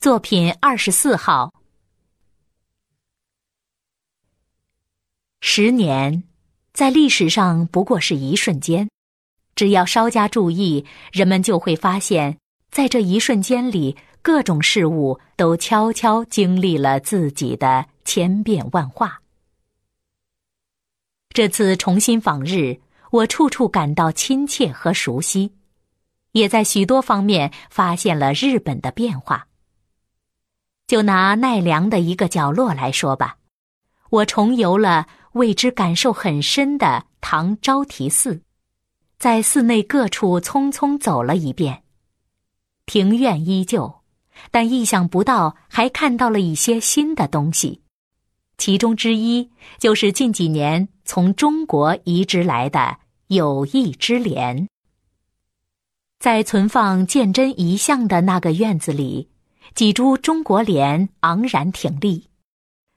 作品二十四号。十年，在历史上不过是一瞬间，只要稍加注意，人们就会发现，在这一瞬间里，各种事物都悄悄经历了自己的千变万化。这次重新访日，我处处感到亲切和熟悉，也在许多方面发现了日本的变化。就拿奈良的一个角落来说吧，我重游了。为之感受很深的唐招提寺，在寺内各处匆匆走了一遍，庭院依旧，但意想不到还看到了一些新的东西，其中之一就是近几年从中国移植来的友谊之莲。在存放鉴真遗像的那个院子里，几株中国莲昂然挺立。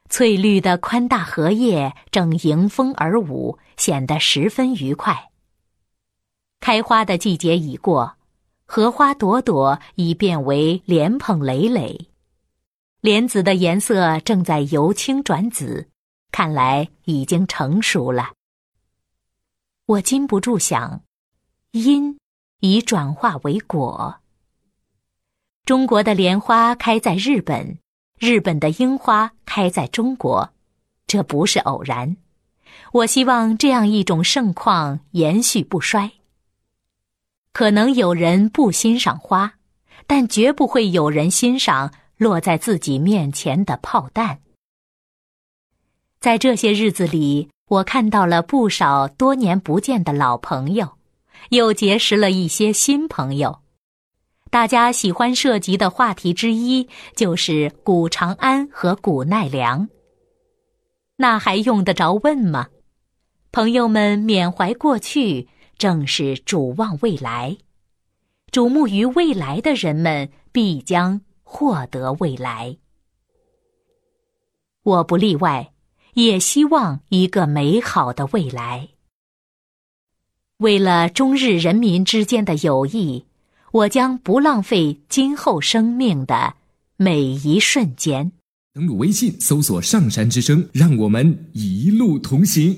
翠绿的宽大荷叶正迎风而舞，显得十分愉快。开花的季节已过，荷花朵朵已变为莲蓬累累，莲子的颜色正在由青转紫，看来已经成熟了。我禁不住想，因已转化为果。中国的莲花开在日本。日本的樱花开在中国，这不是偶然。我希望这样一种盛况延续不衰。可能有人不欣赏花，但绝不会有人欣赏落在自己面前的炮弹。在这些日子里，我看到了不少多年不见的老朋友，又结识了一些新朋友。大家喜欢涉及的话题之一就是古长安和古奈良。那还用得着问吗？朋友们缅怀过去，正是主望未来。瞩目于未来的人们，必将获得未来。我不例外，也希望一个美好的未来。为了中日人民之间的友谊。我将不浪费今后生命的每一瞬间。登录微信，搜索“上山之声”，让我们一路同行。